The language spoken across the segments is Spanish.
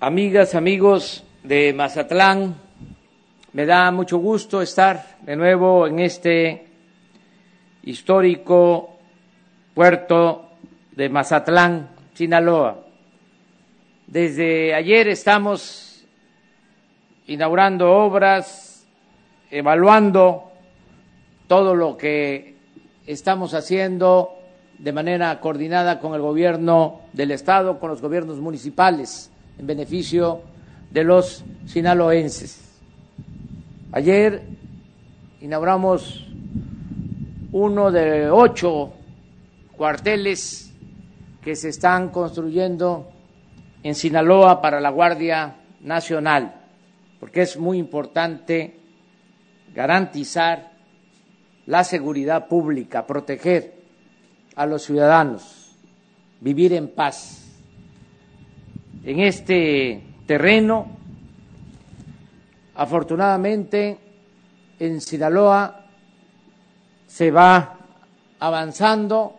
amigas, amigos de Mazatlán, me da mucho gusto estar de nuevo en este histórico puerto de Mazatlán, Sinaloa. Desde ayer estamos inaugurando obras, evaluando todo lo que estamos haciendo de manera coordinada con el gobierno del Estado, con los gobiernos municipales, en beneficio de los sinaloenses. Ayer inauguramos uno de ocho cuarteles que se están construyendo en Sinaloa para la Guardia Nacional, porque es muy importante garantizar la seguridad pública, proteger a los ciudadanos, vivir en paz. En este terreno, afortunadamente, en Sinaloa se va avanzando,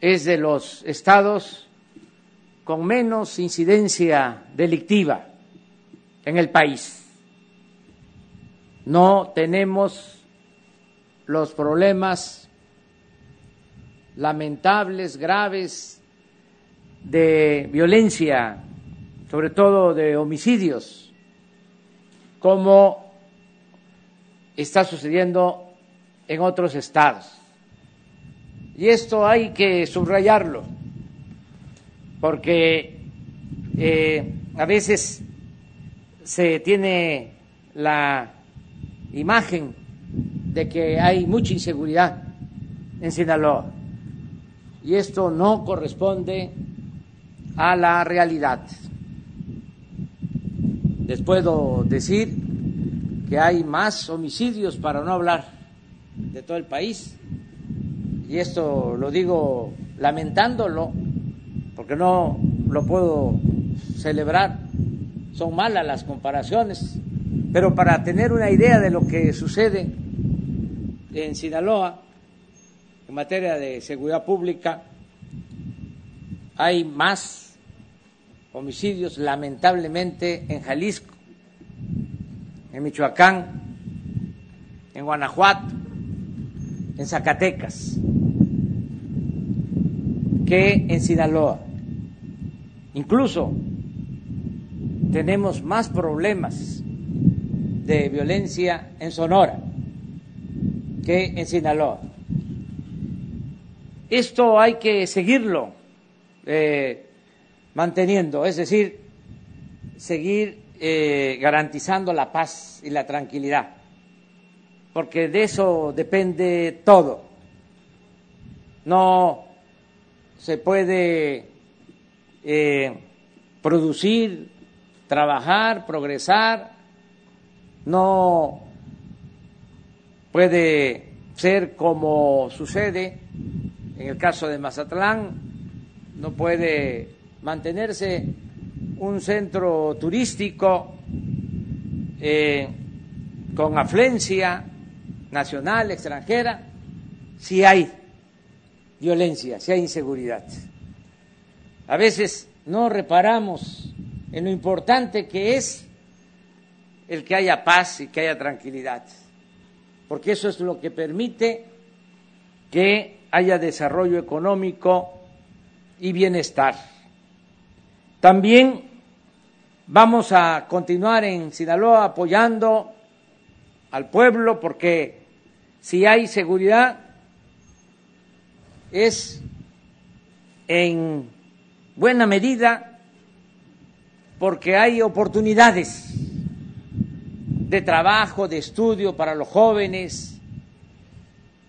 es de los estados con menos incidencia delictiva en el país. No tenemos los problemas lamentables, graves, de violencia, sobre todo de homicidios, como está sucediendo en otros estados. Y esto hay que subrayarlo, porque eh, a veces se tiene la imagen de que hay mucha inseguridad en Sinaloa y esto no corresponde a la realidad. Les puedo decir que hay más homicidios, para no hablar de todo el país, y esto lo digo lamentándolo, porque no lo puedo celebrar, son malas las comparaciones, pero para tener una idea de lo que sucede en Sinaloa, en materia de seguridad pública hay más homicidios, lamentablemente, en Jalisco, en Michoacán, en Guanajuato, en Zacatecas, que en Sinaloa. Incluso tenemos más problemas de violencia en Sonora que en Sinaloa. Esto hay que seguirlo eh, manteniendo, es decir, seguir eh, garantizando la paz y la tranquilidad, porque de eso depende todo. No se puede eh, producir, trabajar, progresar, no puede ser como sucede en el caso de Mazatlán, no puede mantenerse un centro turístico eh, con afluencia nacional, extranjera, si hay violencia, si hay inseguridad. A veces no reparamos en lo importante que es el que haya paz y que haya tranquilidad, porque eso es lo que permite que haya desarrollo económico y bienestar. También vamos a continuar en Sinaloa apoyando al pueblo porque si hay seguridad es en buena medida porque hay oportunidades de trabajo, de estudio para los jóvenes,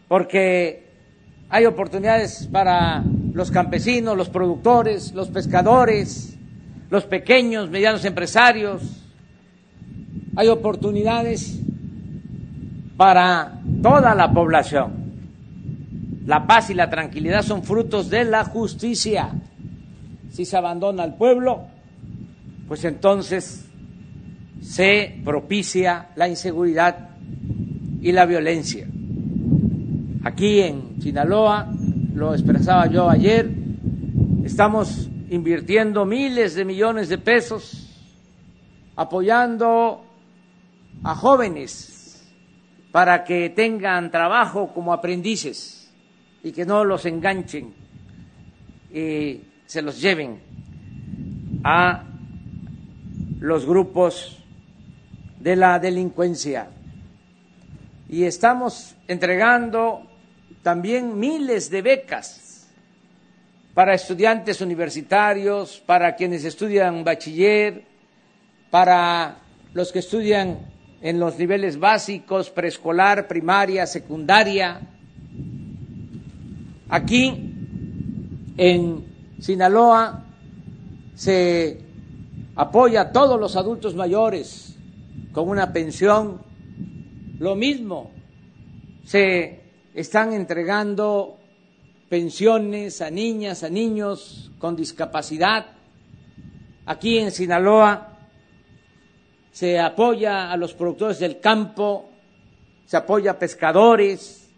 porque hay oportunidades para los campesinos, los productores, los pescadores, los pequeños, medianos empresarios. Hay oportunidades para toda la población. La paz y la tranquilidad son frutos de la justicia. Si se abandona al pueblo, pues entonces se propicia la inseguridad y la violencia. Aquí en Sinaloa, lo expresaba yo ayer, estamos invirtiendo miles de millones de pesos, apoyando a jóvenes para que tengan trabajo como aprendices y que no los enganchen y se los lleven a los grupos de la delincuencia. Y estamos entregando también miles de becas para estudiantes universitarios, para quienes estudian bachiller, para los que estudian en los niveles básicos, preescolar, primaria, secundaria. Aquí, en Sinaloa, se apoya a todos los adultos mayores con una pensión. Lo mismo, se están entregando pensiones a niñas, a niños con discapacidad. Aquí en Sinaloa se apoya a los productores del campo, se apoya a pescadores,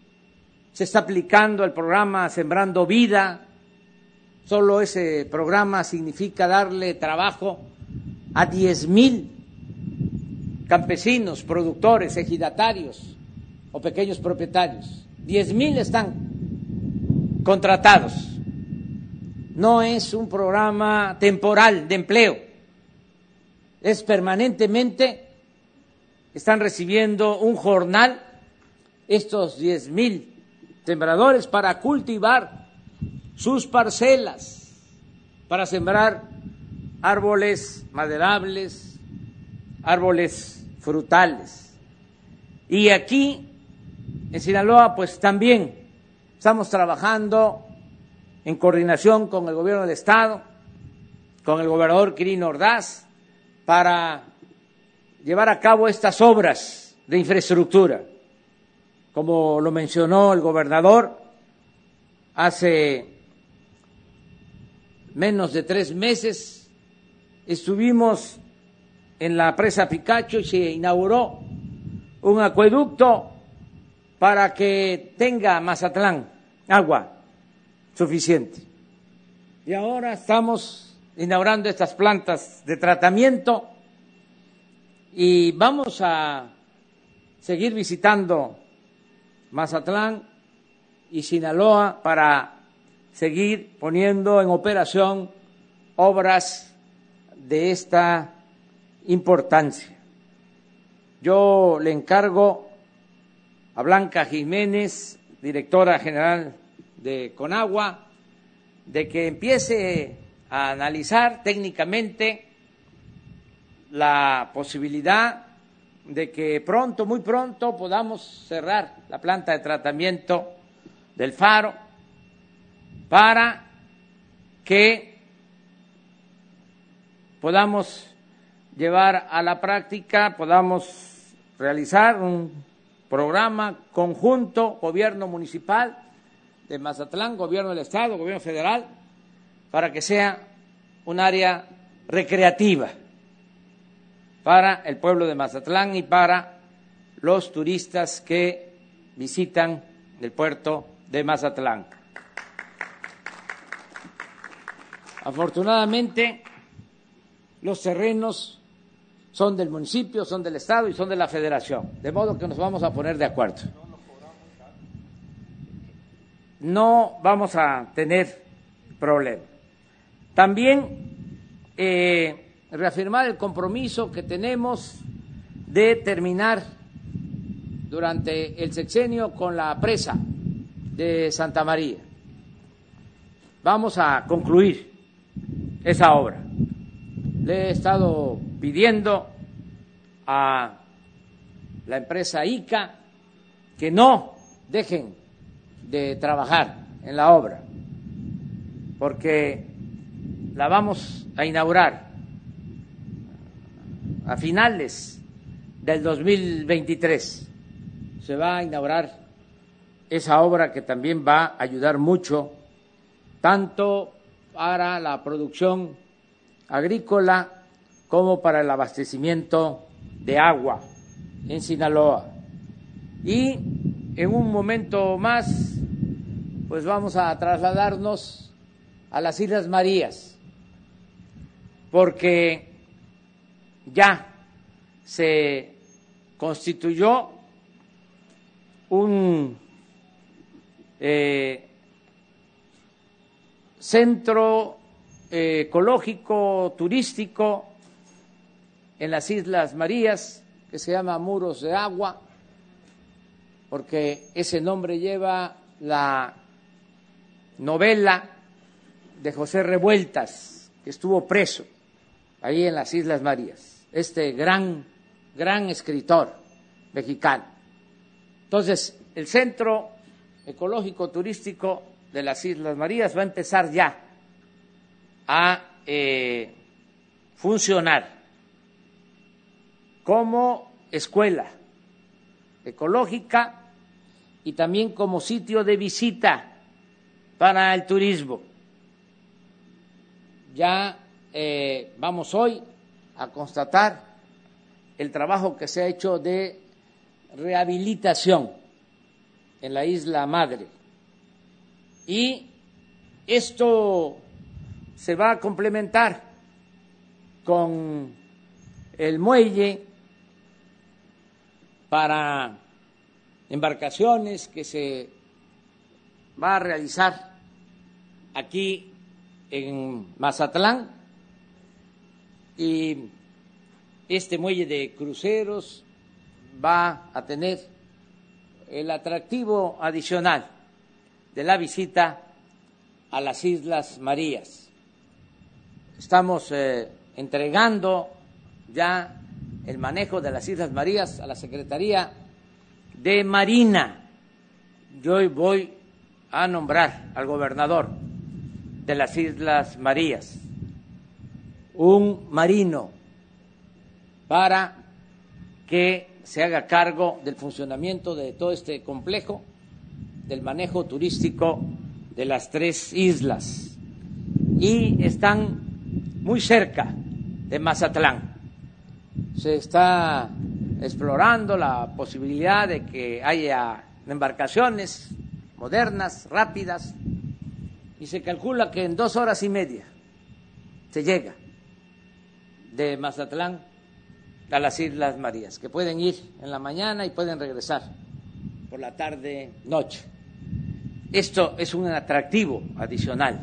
se está aplicando el programa Sembrando Vida. Solo ese programa significa darle trabajo a diez mil campesinos, productores, ejidatarios o pequeños propietarios. Diez mil están contratados. No es un programa temporal de empleo, es permanentemente, están recibiendo un jornal estos diez mil sembradores para cultivar sus parcelas, para sembrar árboles maderables, árboles frutales. Y aquí, en Sinaloa, pues también estamos trabajando en coordinación con el gobierno del Estado, con el gobernador Quirino Ordaz, para llevar a cabo estas obras de infraestructura. Como lo mencionó el gobernador, hace menos de tres meses estuvimos en la presa Picacho y se inauguró un acueducto para que tenga Mazatlán agua suficiente. Y ahora estamos inaugurando estas plantas de tratamiento y vamos a seguir visitando Mazatlán y Sinaloa para seguir poniendo en operación obras de esta importancia. Yo le encargo a Blanca Jiménez, directora general de Conagua, de que empiece a analizar técnicamente la posibilidad de que pronto, muy pronto, podamos cerrar la planta de tratamiento del faro para que podamos llevar a la práctica, podamos realizar un programa conjunto, gobierno municipal de Mazatlán, gobierno del Estado, gobierno federal, para que sea un área recreativa para el pueblo de Mazatlán y para los turistas que visitan el puerto de Mazatlán. Afortunadamente, los terrenos son del municipio, son del Estado y son de la Federación, de modo que nos vamos a poner de acuerdo. No vamos a tener problema. También eh, reafirmar el compromiso que tenemos de terminar durante el sexenio con la presa de Santa María. Vamos a concluir esa obra le he estado pidiendo a la empresa ICA que no dejen de trabajar en la obra, porque la vamos a inaugurar a finales del 2023. Se va a inaugurar esa obra que también va a ayudar mucho tanto para la producción agrícola como para el abastecimiento de agua en Sinaloa. Y en un momento más, pues vamos a trasladarnos a las Islas Marías, porque ya se constituyó un eh, centro eh, ecológico turístico en las Islas Marías que se llama Muros de Agua, porque ese nombre lleva la novela de José Revueltas, que estuvo preso ahí en las Islas Marías, este gran, gran escritor mexicano. Entonces, el Centro Ecológico Turístico de las Islas Marías va a empezar ya a eh, funcionar como escuela ecológica y también como sitio de visita para el turismo. Ya eh, vamos hoy a constatar el trabajo que se ha hecho de rehabilitación en la isla madre. Y esto se va a complementar con el muelle para embarcaciones que se va a realizar aquí en Mazatlán y este muelle de cruceros va a tener el atractivo adicional de la visita a las Islas Marías. Estamos eh, entregando ya el manejo de las Islas Marías a la Secretaría de Marina. Yo voy a nombrar al gobernador de las Islas Marías, un marino, para que se haga cargo del funcionamiento de todo este complejo, del manejo turístico de las tres islas. Y están muy cerca de Mazatlán se está explorando la posibilidad de que haya embarcaciones modernas, rápidas, y se calcula que en dos horas y media se llega de Mazatlán a las Islas Marías, que pueden ir en la mañana y pueden regresar por la tarde, noche. Esto es un atractivo adicional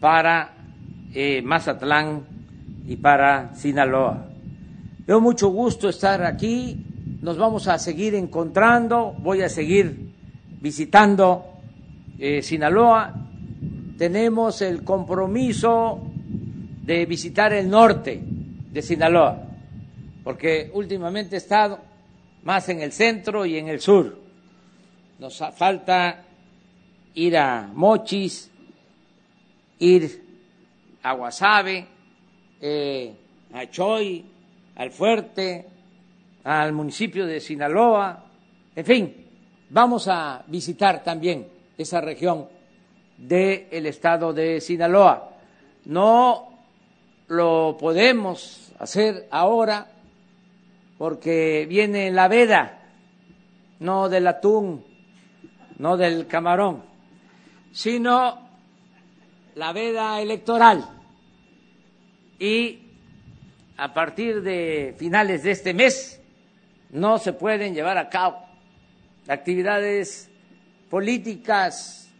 para eh, Mazatlán y para Sinaloa. Veo mucho gusto estar aquí, nos vamos a seguir encontrando, voy a seguir visitando eh, Sinaloa. Tenemos el compromiso de visitar el norte de Sinaloa, porque últimamente he estado más en el centro y en el sur. Nos falta ir a Mochis, ir a Guasave, eh, a Choy, al fuerte, al municipio de Sinaloa, en fin, vamos a visitar también esa región del estado de Sinaloa. No lo podemos hacer ahora porque viene la veda, no del atún, no del camarón, sino la veda electoral. Y a partir de finales de este mes no se pueden llevar a cabo actividades políticas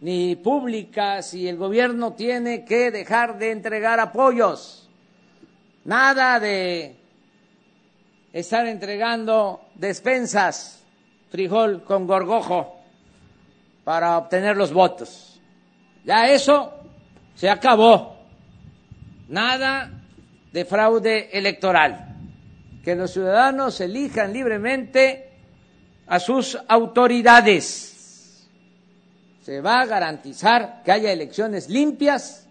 ni públicas y el gobierno tiene que dejar de entregar apoyos. Nada de estar entregando despensas, frijol con gorgojo para obtener los votos. Ya eso se acabó. Nada de fraude electoral, que los ciudadanos elijan libremente a sus autoridades. Se va a garantizar que haya elecciones limpias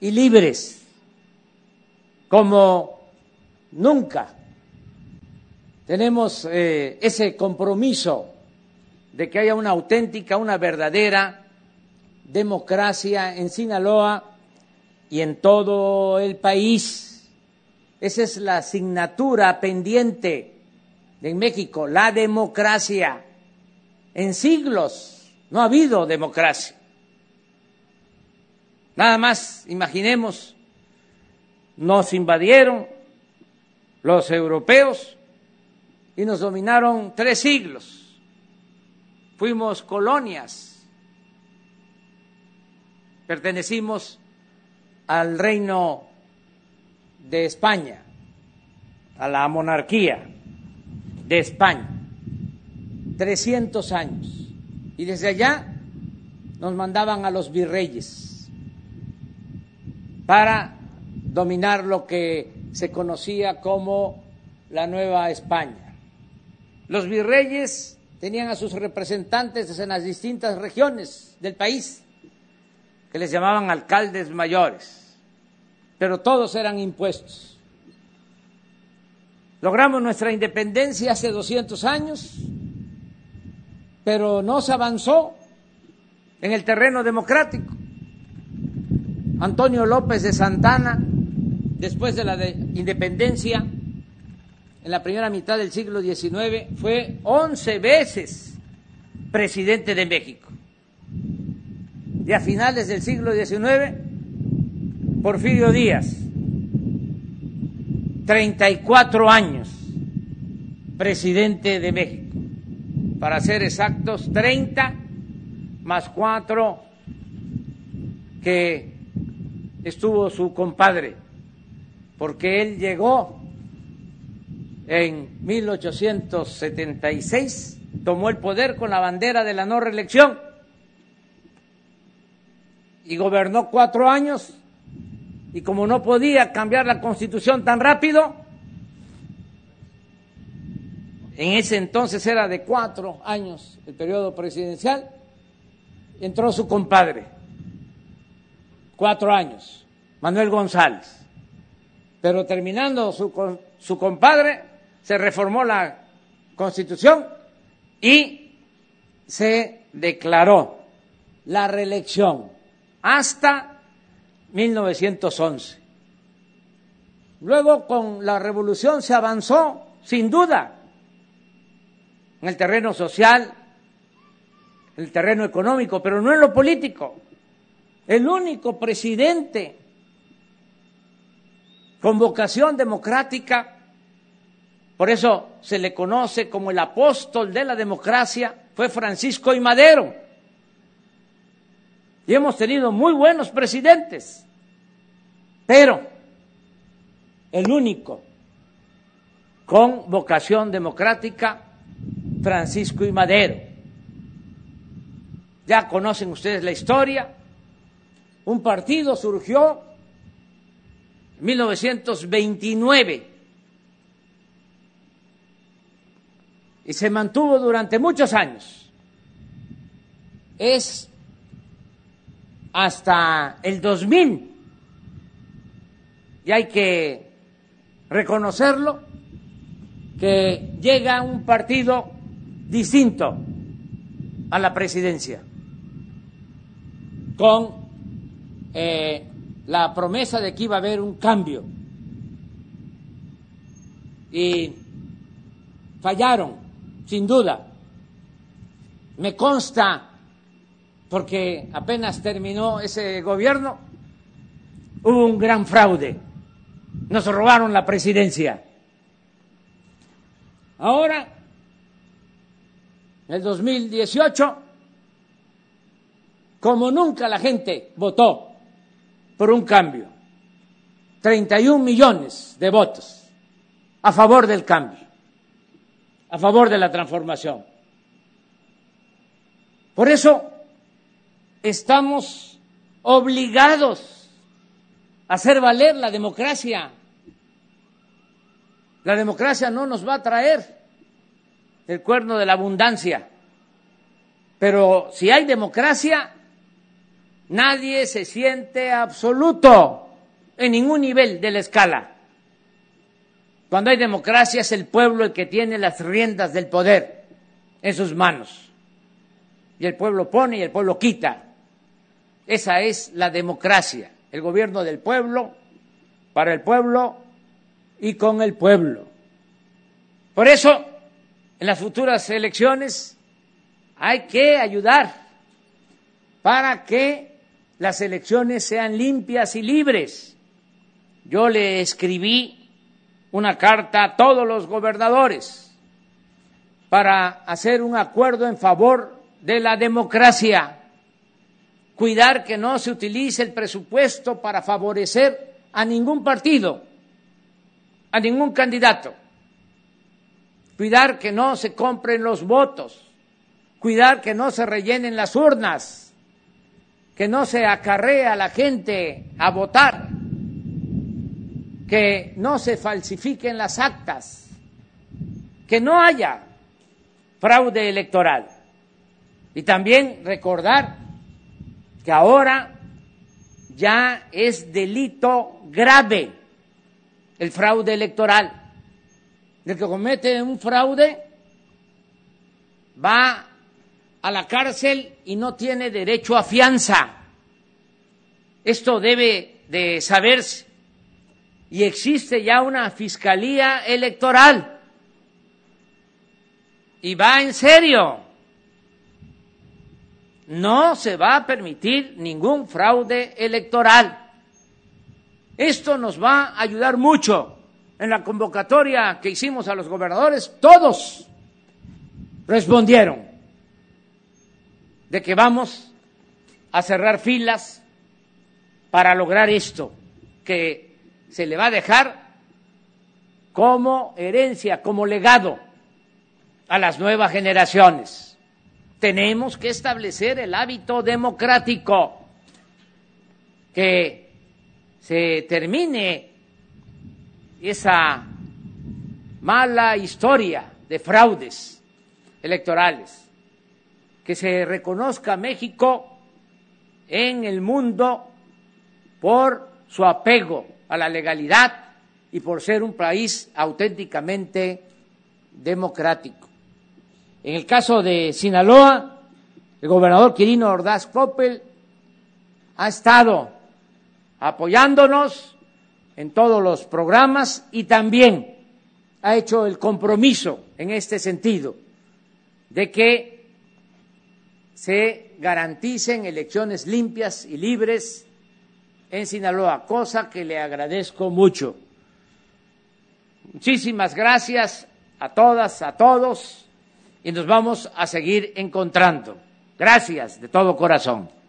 y libres, como nunca tenemos eh, ese compromiso de que haya una auténtica, una verdadera democracia en Sinaloa y en todo el país. Esa es la asignatura pendiente en México, la democracia. En siglos no ha habido democracia. Nada más imaginemos nos invadieron los europeos y nos dominaron tres siglos. Fuimos colonias, pertenecimos al reino de España, a la monarquía de España, 300 años. Y desde allá nos mandaban a los virreyes para dominar lo que se conocía como la Nueva España. Los virreyes tenían a sus representantes en las distintas regiones del país, que les llamaban alcaldes mayores, pero todos eran impuestos. Logramos nuestra independencia hace 200 años, pero no se avanzó en el terreno democrático. Antonio López de Santana, después de la independencia, en la primera mitad del siglo XIX, fue once veces presidente de México. Y a finales del siglo XIX, Porfirio Díaz, 34 años presidente de México. Para ser exactos, 30 más 4 que estuvo su compadre, porque él llegó en 1876, tomó el poder con la bandera de la no reelección y gobernó cuatro años y como no podía cambiar la constitución tan rápido, en ese entonces era de cuatro años el periodo presidencial, entró su compadre, cuatro años, Manuel González. Pero terminando su, su compadre, se reformó la constitución y se declaró la reelección hasta 1911. Luego con la revolución se avanzó, sin duda, en el terreno social, en el terreno económico, pero no en lo político. El único presidente con vocación democrática por eso se le conoce como el apóstol de la democracia, fue Francisco I. Madero. Y hemos tenido muy buenos presidentes, pero el único con vocación democrática, Francisco I. Madero. Ya conocen ustedes la historia. Un partido surgió en 1929 y se mantuvo durante muchos años. Es hasta el 2000, y hay que reconocerlo, que llega un partido distinto a la presidencia, con eh, la promesa de que iba a haber un cambio. Y fallaron sin duda. Me consta, porque apenas terminó ese gobierno, hubo un gran fraude. Nos robaron la presidencia. Ahora, en el 2018, como nunca la gente votó por un cambio, 31 millones de votos a favor del cambio a favor de la transformación. Por eso estamos obligados a hacer valer la democracia. La democracia no nos va a traer el cuerno de la abundancia, pero si hay democracia, nadie se siente absoluto en ningún nivel de la escala. Cuando hay democracia es el pueblo el que tiene las riendas del poder en sus manos. Y el pueblo pone y el pueblo quita. Esa es la democracia, el gobierno del pueblo, para el pueblo y con el pueblo. Por eso, en las futuras elecciones hay que ayudar para que las elecciones sean limpias y libres yo le escribí una carta a todos los gobernadores para hacer un acuerdo en favor de la democracia, cuidar que no se utilice el presupuesto para favorecer a ningún partido, a ningún candidato, cuidar que no se compren los votos, cuidar que no se rellenen las urnas, que no se acarree a la gente a votar que no se falsifiquen las actas, que no haya fraude electoral. Y también recordar que ahora ya es delito grave el fraude electoral. El que comete un fraude va a la cárcel y no tiene derecho a fianza. Esto debe de saberse y existe ya una fiscalía electoral. Y va en serio. No se va a permitir ningún fraude electoral. Esto nos va a ayudar mucho. En la convocatoria que hicimos a los gobernadores, todos respondieron de que vamos a cerrar filas para lograr esto, que se le va a dejar como herencia, como legado a las nuevas generaciones. Tenemos que establecer el hábito democrático, que se termine esa mala historia de fraudes electorales, que se reconozca México en el mundo por su apego a la legalidad y por ser un país auténticamente democrático. En el caso de Sinaloa, el gobernador Quirino Ordaz Coppel ha estado apoyándonos en todos los programas y también ha hecho el compromiso en este sentido de que se garanticen elecciones limpias y libres en Sinaloa, cosa que le agradezco mucho. Muchísimas gracias a todas, a todos, y nos vamos a seguir encontrando. Gracias de todo corazón.